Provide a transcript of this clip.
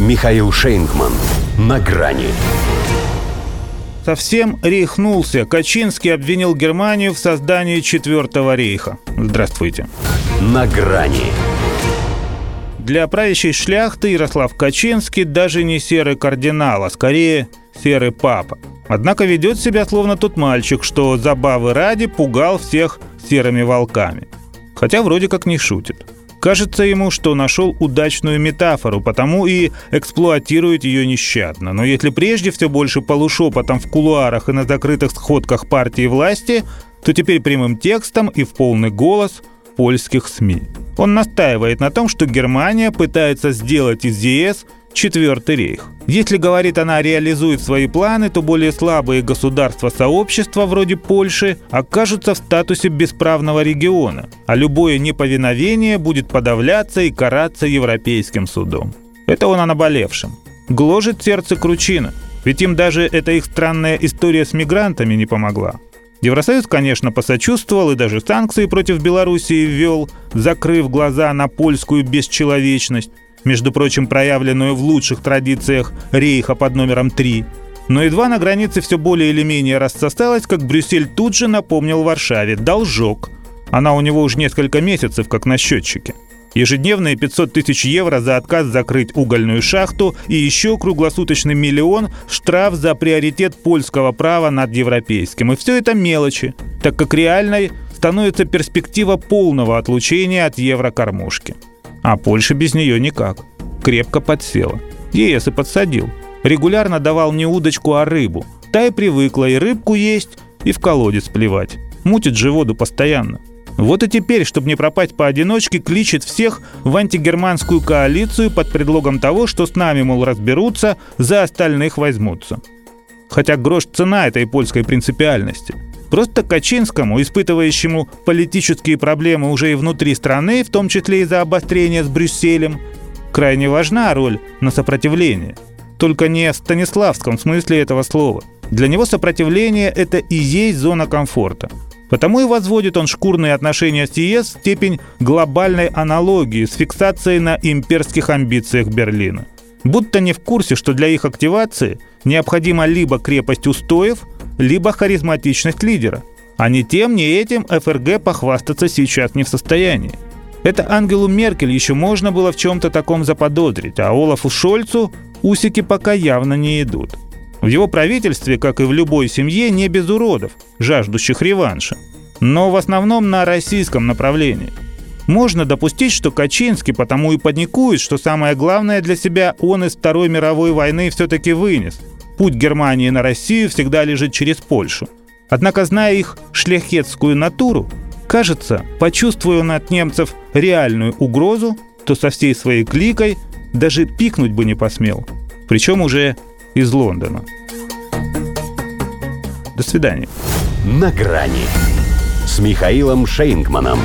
Михаил Шейнгман. На грани. Совсем рейхнулся. Качинский обвинил Германию в создании Четвертого рейха. Здравствуйте. На грани. Для правящей шляхты Ярослав Качинский даже не серый кардинал, а скорее серый папа. Однако ведет себя словно тот мальчик, что забавы ради пугал всех серыми волками. Хотя вроде как не шутит. Кажется ему, что нашел удачную метафору, потому и эксплуатирует ее нещадно. Но если прежде все больше полушепотом в кулуарах и на закрытых сходках партии власти, то теперь прямым текстом и в полный голос польских СМИ. Он настаивает на том, что Германия пытается сделать из ЕС Четвертый рейх. Если, говорит она, реализует свои планы, то более слабые государства сообщества, вроде Польши, окажутся в статусе бесправного региона, а любое неповиновение будет подавляться и караться Европейским судом. Это он о наболевшем. Гложет сердце Кручина, ведь им даже эта их странная история с мигрантами не помогла. Евросоюз, конечно, посочувствовал и даже санкции против Белоруссии ввел, закрыв глаза на польскую бесчеловечность, между прочим, проявленную в лучших традициях рейха под номером 3. Но едва на границе все более или менее рассосалось, как Брюссель тут же напомнил Варшаве «должок». Она у него уже несколько месяцев, как на счетчике. Ежедневные 500 тысяч евро за отказ закрыть угольную шахту и еще круглосуточный миллион штраф за приоритет польского права над европейским. И все это мелочи, так как реальной становится перспектива полного отлучения от еврокормушки. А Польша без нее никак. Крепко подсела. ЕС и подсадил. Регулярно давал не удочку, а рыбу. Та и привыкла и рыбку есть, и в колодец плевать. Мутит же воду постоянно. Вот и теперь, чтобы не пропасть поодиночке, кличет всех в антигерманскую коалицию под предлогом того, что с нами, мол, разберутся, за остальных возьмутся. Хотя грош цена этой польской принципиальности. Просто Качинскому, испытывающему политические проблемы уже и внутри страны, в том числе из-за обострения с Брюсселем, крайне важна роль на сопротивление. Только не в станиславском смысле этого слова. Для него сопротивление – это и есть зона комфорта – Потому и возводит он шкурные отношения с ЕС в степень глобальной аналогии с фиксацией на имперских амбициях Берлина. Будто не в курсе, что для их активации необходима либо крепость устоев, либо харизматичность лидера. А ни тем, ни этим ФРГ похвастаться сейчас не в состоянии. Это Ангелу Меркель еще можно было в чем-то таком заподозрить, а Олафу Шольцу усики пока явно не идут. В его правительстве, как и в любой семье, не без уродов, жаждущих реванша. Но в основном на российском направлении. Можно допустить, что Качинский потому и паникует, что самое главное для себя он из Второй мировой войны все-таки вынес. Путь Германии на Россию всегда лежит через Польшу. Однако, зная их шляхетскую натуру, кажется, почувствуя он от немцев реальную угрозу, то со всей своей кликой даже пикнуть бы не посмел. Причем уже из Лондона. До свидания. На грани с Михаилом Шейнгманом.